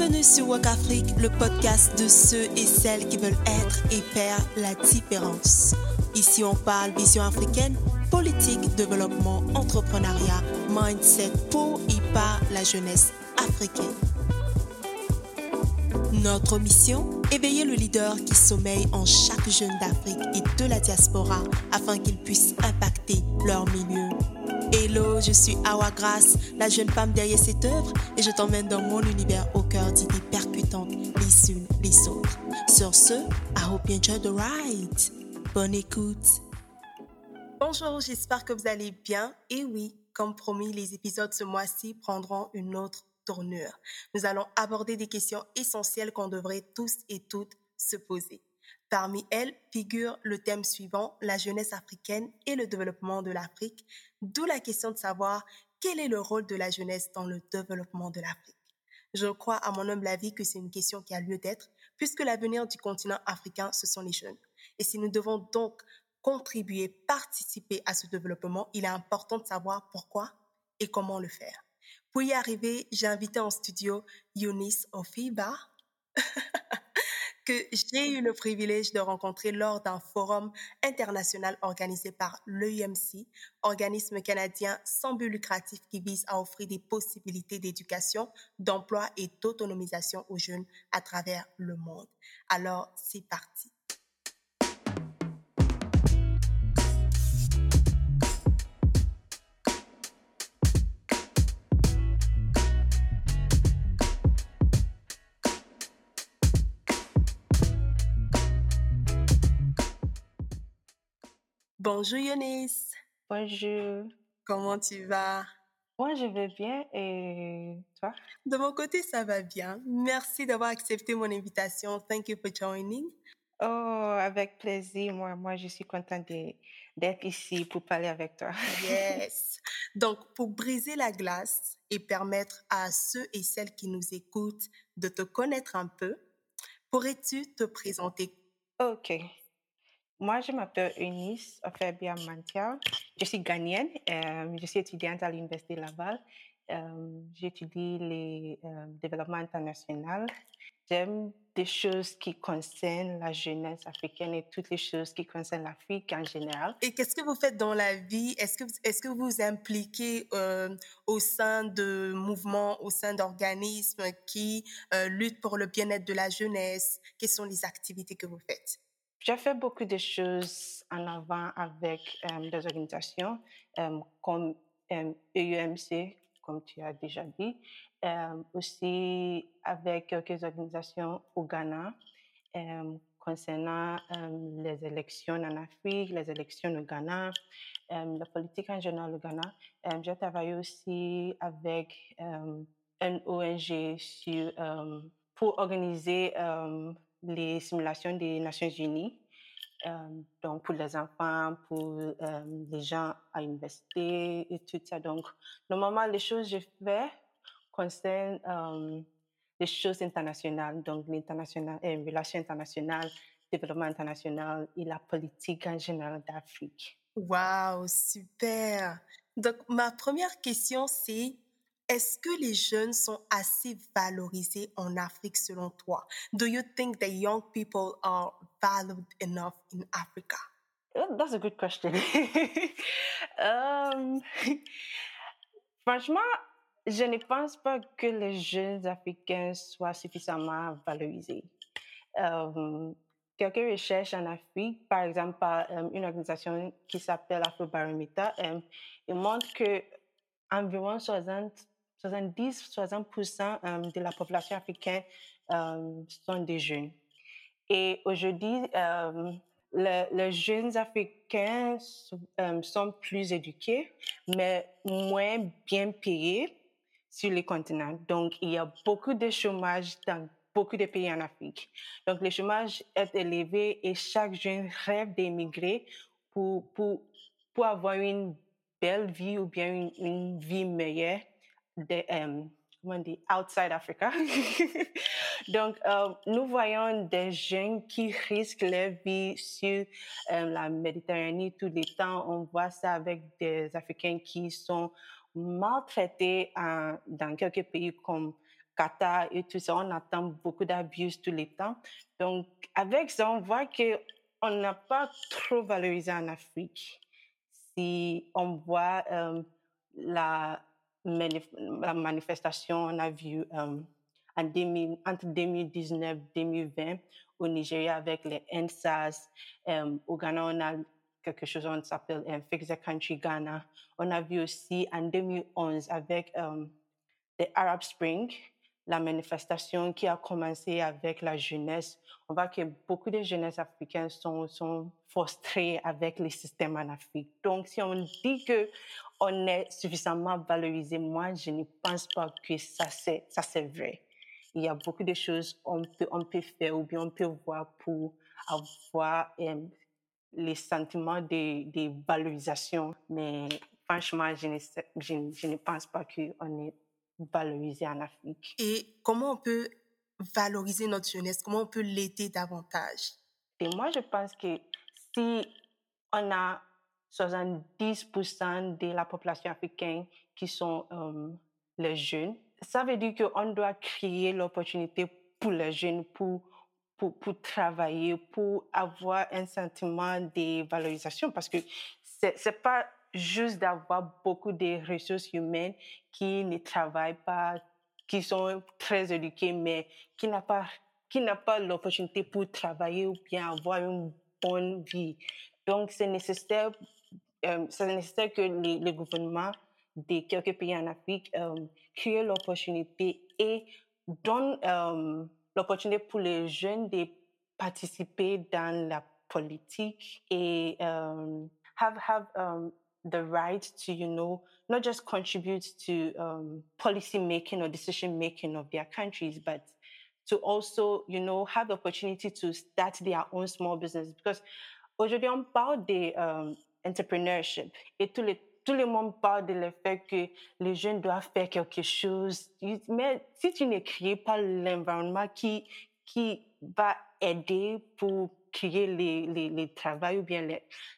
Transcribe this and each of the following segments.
Bienvenue sur Walk Afrique, le podcast de ceux et celles qui veulent être et faire la différence. Ici, on parle vision africaine, politique, développement, entrepreneuriat, mindset pour et par la jeunesse africaine. Notre mission Éveiller le leader qui sommeille en chaque jeune d'Afrique et de la diaspora afin qu'ils puissent impacter leur milieu. Hello, je suis Awa Grace, la jeune femme derrière cette œuvre, et je t'emmène dans mon univers au cœur d'idées percutantes les unes les autres. Sur ce, I hope you enjoy the ride. Bonne écoute. Bonjour, j'espère que vous allez bien. Et oui, comme promis, les épisodes ce mois-ci prendront une autre tournure. Nous allons aborder des questions essentielles qu'on devrait tous et toutes se poser. Parmi elles figure le thème suivant, la jeunesse africaine et le développement de l'Afrique, d'où la question de savoir quel est le rôle de la jeunesse dans le développement de l'Afrique. Je crois à mon humble avis que c'est une question qui a lieu d'être, puisque l'avenir du continent africain, ce sont les jeunes. Et si nous devons donc contribuer, participer à ce développement, il est important de savoir pourquoi et comment le faire. Pour y arriver, j'ai invité en studio Younis Ofiba, que j'ai eu le privilège de rencontrer lors d'un forum international organisé par l'EUMC, organisme canadien sans but lucratif qui vise à offrir des possibilités d'éducation, d'emploi et d'autonomisation aux jeunes à travers le monde. Alors, c'est parti. Bonjour Yonis. Bonjour. Comment tu vas? Moi, je vais bien et toi? De mon côté, ça va bien. Merci d'avoir accepté mon invitation. Thank you for joining. Oh, avec plaisir. Moi, moi je suis contente d'être ici pour parler avec toi. Yes. Donc, pour briser la glace et permettre à ceux et celles qui nous écoutent de te connaître un peu, pourrais-tu te présenter? OK. Moi, je m'appelle Eunice Ofebia Mantia. Je suis ghanéenne. Euh, je suis étudiante à l'Université Laval. Euh, J'étudie les euh, développements international. J'aime des choses qui concernent la jeunesse africaine et toutes les choses qui concernent l'Afrique en général. Et qu'est-ce que vous faites dans la vie? Est-ce que, vous vous impliquez euh, au sein de mouvements, au sein d'organismes qui luttent pour le bien-être de la jeunesse? Quelles sont les activités que vous faites? J'ai fait beaucoup de choses en avant avec euh, des organisations euh, comme EUMC, comme tu as déjà dit, euh, aussi avec quelques organisations au Ghana concernant les élections en Afrique, les élections au Ghana, la politique en général au Ghana. J'ai travaillé aussi avec une ONG pour organiser les simulations des Nations Unies, euh, donc pour les enfants, pour euh, les gens à l'université et tout ça. Donc, normalement, les choses que je fais concernent euh, les choses internationales, donc l'international, les relations internationales, développement international et la politique en général d'Afrique. Wow, super. Donc, ma première question, c'est est-ce que les jeunes sont assez valorisés en Afrique selon toi? Do you think that young people are valued enough in Africa? Oh, that's a good question. um, franchement, je ne pense pas que les jeunes Africains soient suffisamment valorisés. Um, quelques recherches en Afrique, par exemple par um, une organisation qui s'appelle Afrobarometer, montrent que environ 60 70-60% de la population africaine euh, sont des jeunes. Et aujourd'hui, euh, les jeunes africains euh, sont plus éduqués, mais moins bien payés sur les continents. Donc, il y a beaucoup de chômage dans beaucoup de pays en Afrique. Donc, le chômage est élevé et chaque jeune rêve d'émigrer pour, pour, pour avoir une belle vie ou bien une, une vie meilleure de, um, comment on dit, outside Africa. Donc, euh, nous voyons des jeunes qui risquent leur vie sur euh, la Méditerranée tout le temps. On voit ça avec des Africains qui sont maltraités dans quelques pays comme Qatar et tout ça, on attend beaucoup d'abus tous les temps. Donc, avec ça, on voit que on n'a pas trop valorisé en Afrique. Si on voit euh, la, la manifestation, on a vu euh, en 2000, entre 2019 et 2020 au Nigeria avec les NSAS. Euh, au Ghana, on a quelque chose qui s'appelle euh, Fix the Country Ghana. On a vu aussi en 2011 avec euh, Arab Spring, la manifestation qui a commencé avec la jeunesse. On voit que beaucoup de jeunesses africaines sont, sont frustrées avec les systèmes en Afrique. Donc, si on dit que on est suffisamment valorisé, moi, je ne pense pas que ça c'est, ça c'est vrai. Il y a beaucoup de choses qu'on peut, on peut faire ou bien on peut voir pour avoir les sentiments de, de, valorisation. Mais franchement, je ne, je, je ne pense pas qu'on est valorisé en Afrique. Et comment on peut valoriser notre jeunesse? Comment on peut l'aider davantage? Et moi, je pense que si on a 70% de la population africaine qui sont euh, les jeunes, ça veut dire qu'on doit créer l'opportunité pour les jeunes pour, pour, pour, travailler, pour avoir un sentiment de valorisation parce que c'est pas juste d'avoir beaucoup de ressources humaines qui ne travaillent pas, qui sont très éduqués, mais qui n'ont pas, qui n'a pas l'opportunité pour travailler ou bien avoir une bonne vie. Donc, c'est nécessaire, euh, c'est nécessaire que les, les, gouvernements de quelques pays en Afrique euh, créent l'opportunité et donnent euh, l'opportunité pour les jeunes de participer dans la politique et euh, have, have um, the right to, you know, not just contribute to um, policy making or decision making of their countries, but to also, you know, have the opportunity to start their own small business. Because aujourd'hui, on parle de um, entrepreneurship et tout le, tout le monde parle de le fait que les jeunes doivent faire quelque chose. Mais si tu ne crées pas l'environnement qui, qui va aider pour créer les, les, les travail ou bien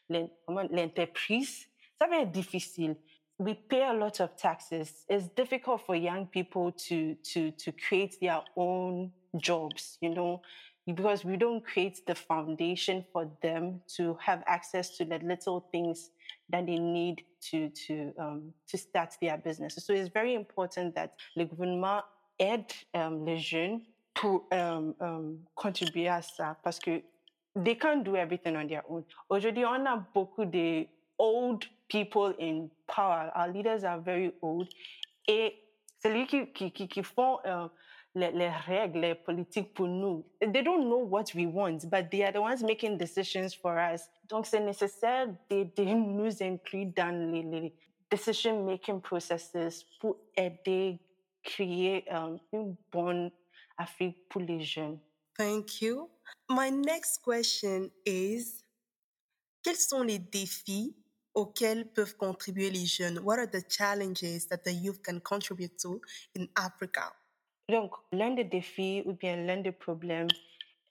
l'entreprise, ça va difficile. We pay a lot of taxes. It's difficult for young people to, to, to create their own jobs, you know, because we don't create the foundation for them to have access to the little things that they need to, to, um, to start their business. So it's very important that le gouvernement aide um, les jeunes pour um, um, contribuer à ça parce que they can't do everything on their own. Aujourd'hui, on a beaucoup de old people in power. Our leaders are very old. Et c'est lui qui, qui, qui, font uh, les, les, règles, les politiques pour nous. They don't know what we want, but they are the ones making decisions for us. Donc, c'est nécessaire de, de nous inclure dans les, les decision-making processes pour aider créer um, une bonne Afrique pour les jeunes. Thank you. My next question is, quels sont les défis auxquels peuvent contribuer les jeunes? What are the challenges that the youth can contribute to in Africa? Donc, l'un des défis ou bien l'un des problèmes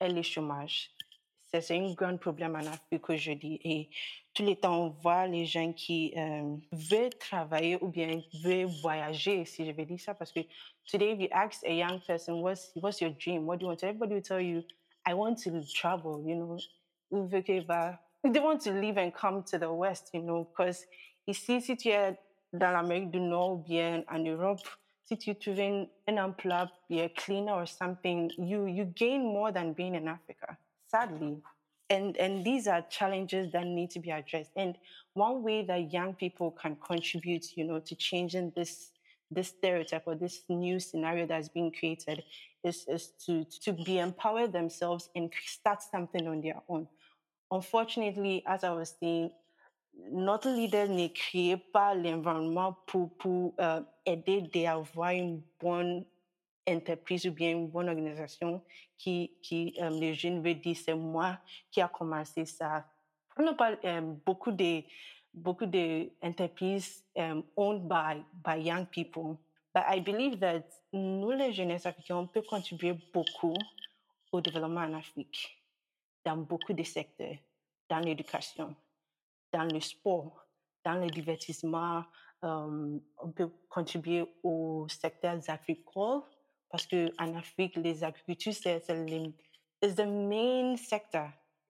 est le chômage. C'est un grand problème en Afrique aujourd'hui. Et tous les temps, on voit les gens qui euh, veulent travailler ou bien veulent voyager, si je vais dire ça, parce que today, if you ask a young person, what's, what's your dream? What do you want? Everybody will tell you, I want to travel, you know? They want to leave and come to the West, you know, because ici, si tu es dans l'Amérique du Nord bien en Europe, si tu trouves un, emploi, be a cleaner or something, you, you gain more than being in Africa, sadly. And, and these are challenges that need to be addressed. And one way that young people can contribute, you know, to changing this, this stereotype or this new scenario that's being created is, is to, to be empowered themselves and start something on their own. Unfortunately, as I was saying, notre leader ne crée pas l'environnement pour, euh, aider à avoir une bonne entreprise ou bien une bonne organisation qui, euh, les jeunes veulent dire c'est moi qui a commencé ça. On a pas euh, beaucoup de beaucoup de entreprises um, owned by by young people, but I believe that nous les jeunes africains on peut contribuer beaucoup au développement en Afrique dans beaucoup de secteurs, dans l'éducation, dans le sport, dans le divertissement. Um, on peut contribuer aux secteurs agricoles parce qu'en Afrique, les agricultures, c'est the main sector.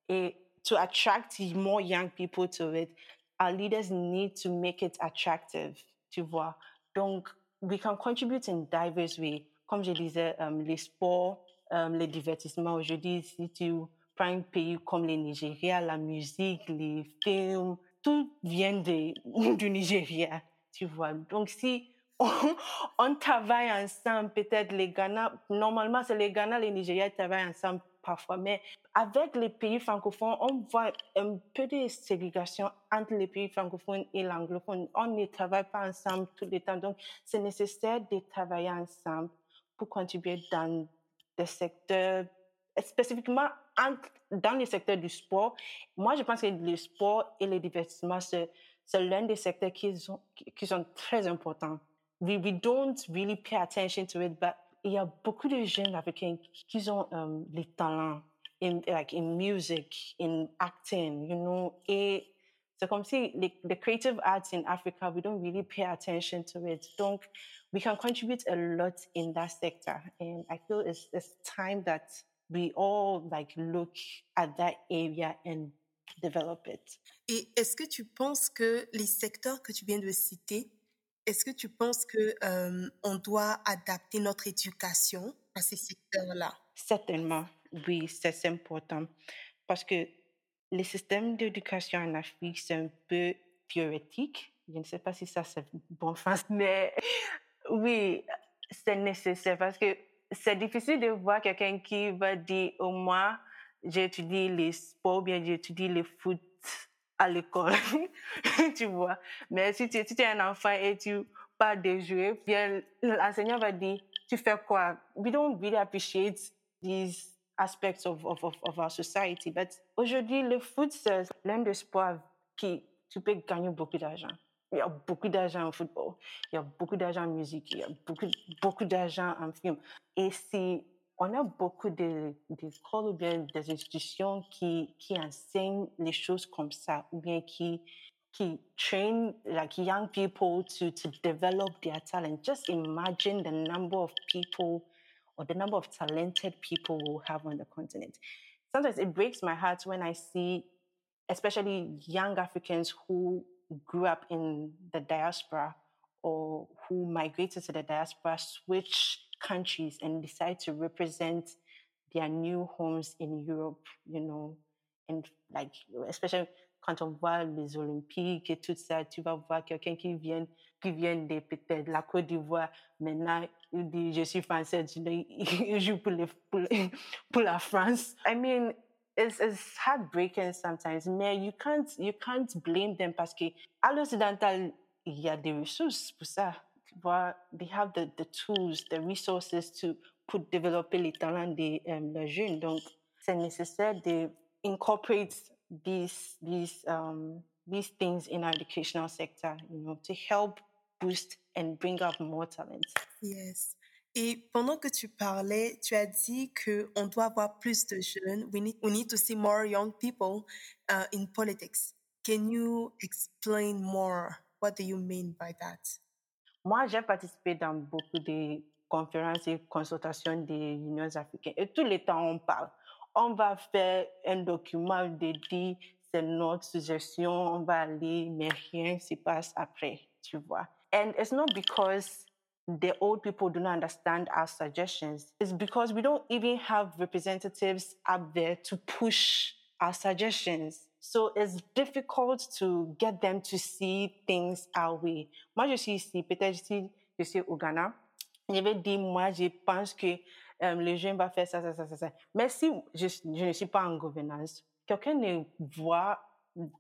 Et to attract more young people to it, our leaders need to make it attractive, tu vois. Donc, we can contribute in diverse ways. Comme je disais, um, les sports, um, les divertissements. Aujourd'hui, si tu un pays comme le Nigeria, la musique, les films, tout vient de, du Nigeria, tu vois. Donc, si on, on travaille ensemble, peut-être les Ghana, normalement, c'est les Ghana, les Nigeria travaillent ensemble parfois, mais avec les pays francophones, on voit un peu de ségrégation entre les pays francophones et l'anglophone. On ne travaille pas ensemble tout le temps, donc c'est nécessaire de travailler ensemble pour contribuer dans des secteurs, spécifiquement dans les secteurs du sport. Moi, je pense que le sport et le divertissement, c'est l'un des secteurs qui sont, qui sont très importants. We, we don't really pay attention to it, but il y a beaucoup de jeunes africains qui ont um, les talents in like in music, in acting, you know. Et c'est comme si the, the creative arts in Africa, we don't really pay attention to it. Donc, we can contribute a lot in that sector. And I feel it's, it's time that we all like look at that area and develop it. Et est-ce que tu penses que les secteurs que tu viens de citer est-ce que tu penses que euh, on doit adapter notre éducation à ces secteurs-là? Certainement, oui, c'est important parce que le système d'éducation en Afrique c'est un peu théorique. Je ne sais pas si ça c'est bon français, mais oui, c'est nécessaire parce que c'est difficile de voir quelqu'un qui va dire au moins j'étudie les sports, bien j'étudie le foot à l'école, tu vois. Mais si tu, es un enfant et tu pars de jouer, bien l'enseignant va dire, tu fais quoi? We don't really appreciate these aspects of, of, of, our society. But aujourd'hui, le foot, c'est l'un des sports qui, tu peux gagner beaucoup d'argent. Il y a beaucoup d'argent en football, il y a beaucoup d'argent en musique, il y a beaucoup, beaucoup d'argent en film. Et si on a beaucoup d'écoles ou bien des institutions qui, qui enseignent les choses comme ça, ou bien qui, qui train like young people to, to develop their talent. Just imagine the number of people or the number of talented people we'll have on the continent. Sometimes it breaks my heart when I see, especially young Africans who grew up in the diaspora or who migrated to the diaspora switch countries and decide to represent their new homes in Europe, you know, and like, especially quand on voit les Olympiques et tout ça, tu vas voir quelqu'un qui vient, qui vient de peut-être la Côte d'Ivoire, maintenant, il dit, je suis français, il joue pour, les, pour, pour la France. I mean, it's, it's heartbreaking sometimes, mais you can't, you can't blame them parce que à l'occidental, il y a des ressources pour ça. vois, they have the, the tools, the resources to put, développer les talents des um, les jeunes. Donc, c'est nécessaire de incorporate these, these, um, these things in our educational sector, you know, to help boost and bring up more talents. Yes. Et pendant que tu parlais, tu as dit que on doit avoir plus de jeunes. We need, we need to see more young people uh, in politics. Can you explain more? What do you mean by that? Moi, j'ai participé dans beaucoup de conférences et consultations des unions africaines. Et tout le temps, on parle. On va faire un document dédié, c'est notre suggestion, on va aller, mais rien se passe après, tu vois. And it's not because the old people do not understand our suggestions. It's because we don't even have representatives up there to push our suggestions. So it's difficult to get them to see things our way. Moi, je suis ici, peut-être si je suis au Ghana, je vais dire, moi, je pense que um, le jeune va faire ça, ça, ça, ça. Mais si je, je ne suis pas en gouvernance, quelqu'un ne voit,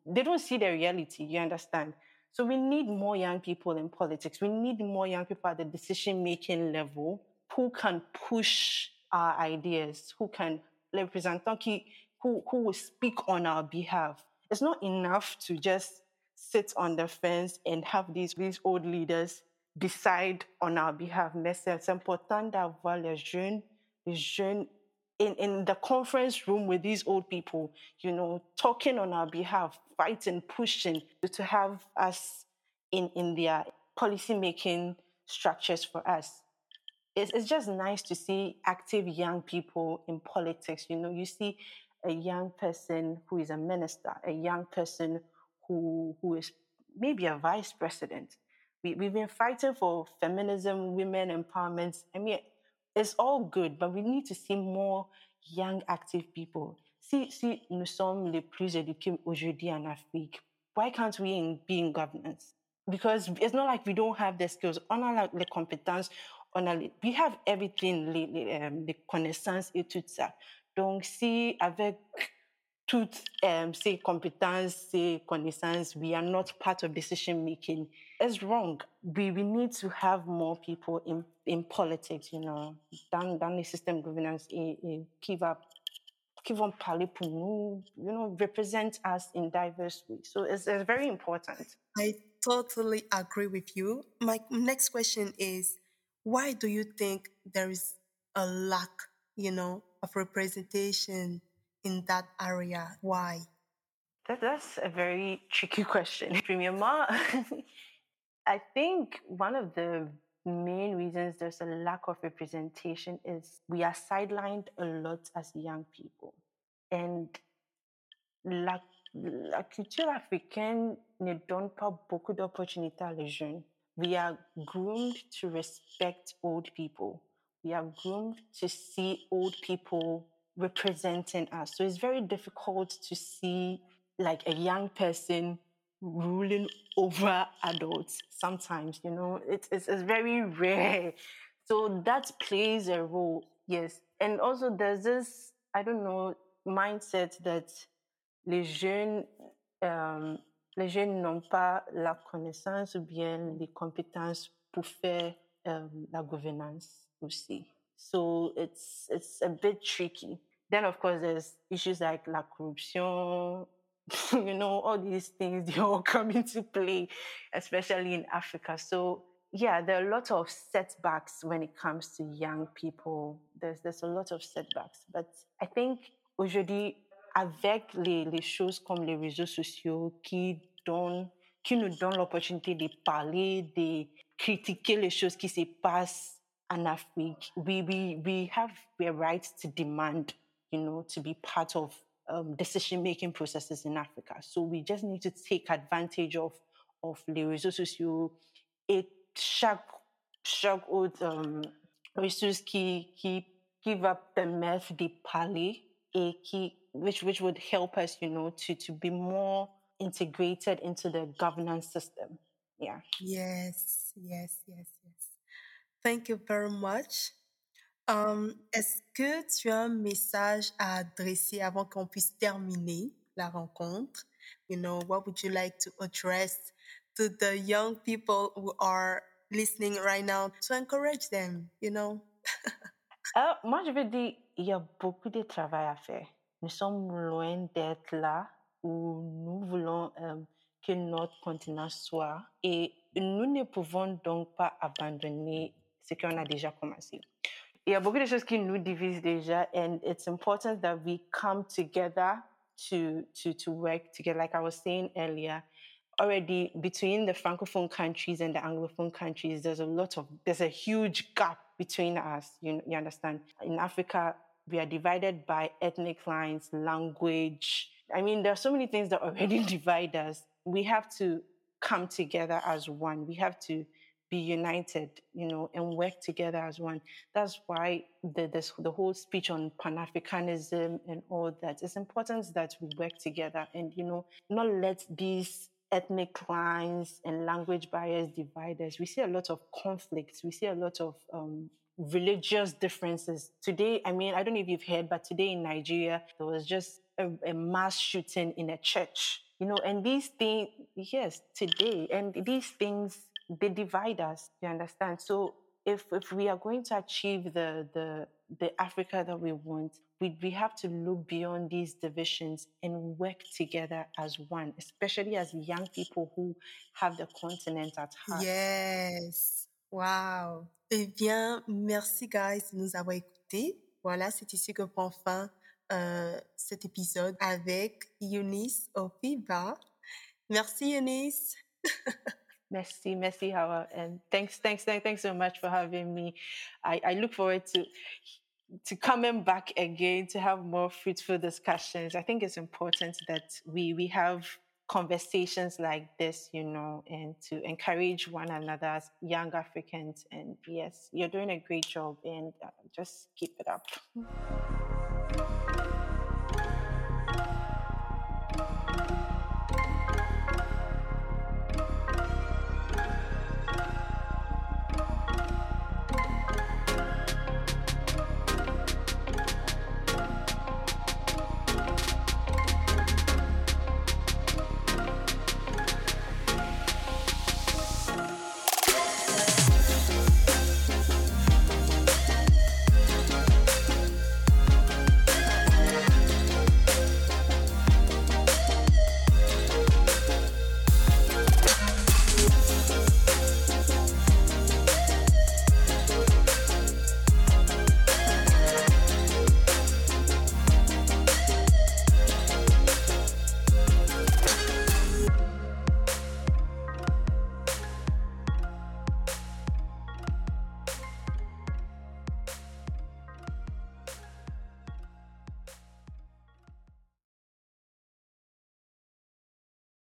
they don't see the reality, you understand? So we need more young people in politics. We need more young people at the decision-making level who can push our ideas, who can, represent qui, who, who will speak on our behalf. It's not enough to just sit on the fence and have these, these old leaders decide on our behalf. Mais c'est important d'avoir les jeunes, les jeunes in, in the conference room with these old people, you know, talking on our behalf, fighting, pushing to have us in, in their policy making structures for us. it's, it's just nice to see active young people in politics. You know, you see a young person who is a minister, a young person who who is maybe a vice president. We, we've been fighting for feminism, women empowerment. I mean, it's all good, but we need to see more young, active people. Si, si nous sommes les plus éduqués aujourd'hui en Afrique, why can't we in, be in governance? Because it's not like we don't have the skills, on a les compétences, on a, we have everything, les, les, um, les connaissances et tout ça. Donc, si avec toutes um, ces compétences, ces we are not part of decision making, it's wrong. We, we need to have more people in, in politics, you know, dans, dans les systèmes de gouvernance et, qui va qui you know, represent us in diverse ways. So it's, it's very important. I totally agree with you. My next question is, why do you think there is a lack, you know, of representation in that area? Why? That, that's a very tricky question. Premièrement, I think one of the main reasons there's a lack of representation is we are sidelined a lot as young people. And la, la culture africaine ne donne pas beaucoup d'opportunités à les jeunes. We are groomed to respect old people. We are groomed to see old people representing us. So it's very difficult to see like a young person ruling over adults sometimes, you know, it's, it's, it's very rare. So that plays a role, yes. And also there's this, I don't know, mindset that les jeunes, um, les jeunes n'ont pas la connaissance ou bien les compétences pour faire um, la gouvernance aussi. So it's it's a bit tricky. Then of course there's issues like la corruption, you know, all these things they all come into play, especially in Africa. So yeah, there are a lot of setbacks when it comes to young people. There's there's a lot of setbacks. But I think aujourd'hui, avec les, les choses comme les réseaux sociaux qui donnent qui nous donnent l'opportunité de parler, de critiquer les choses qui se passent en Afrique. We, we, we have the right to demand, you know, to be part of um, decision-making processes in Africa. So we just need to take advantage of, of les réseaux sociaux et chaque, chaque autre um, ressource qui, qui, qui va permettre de parler which, which would help us, you know, to, to be more integrated into the governance system. Yeah. Yes, yes, yes. Thank you very much. Um, Est-ce que tu as un message à adresser avant qu'on puisse terminer la rencontre? You know, what would you like to address to the young people who are listening right now to encourage them, you know? uh, moi, je veux dire, il y a beaucoup de travail à faire. Nous sommes loin d'être là où nous voulons euh, que notre continent soit et nous ne pouvons donc pas abandonner ce qu'on a déjà commencé. Il y a beaucoup de choses qui nous divisent déjà and it's important that we come together to, to, to work together. Like I was saying earlier, already between the francophone countries and the anglophone countries, there's a lot of, there's a huge gap between us. You, you understand? In Africa, we are divided by ethnic lines, language. I mean, there are so many things that already divide us. We have to come together as one. We have to be united, you know, and work together as one. That's why the, this, the whole speech on Pan Africanism and all that. It's important that we work together and, you know, not let these ethnic lines and language barriers divide us. We see a lot of conflicts. We see a lot of um, religious differences. Today, I mean, I don't know if you've heard, but today in Nigeria, there was just a, a mass shooting in a church. You know, and these things, yes, today, and these things, they divide us, you understand? So if, if we are going to achieve the, the, the Africa that we want, we, we have to look beyond these divisions and work together as one, especially as young people who have the continent at heart. Yes. Wow. Eh bien, merci guys de nous avoir écoutés. Voilà, c'est ici que prend fin euh, cet épisode avec Eunice Opiba. Merci Eunice. Merci, merci, Hawa, and thanks, thanks, thanks, thanks so much for having me. I, I look forward to to coming back again to have more fruitful discussions. I think it's important that we we have conversations like this, you know, and to encourage one another as young Africans. And yes, you're doing a great job, and uh, just keep it up.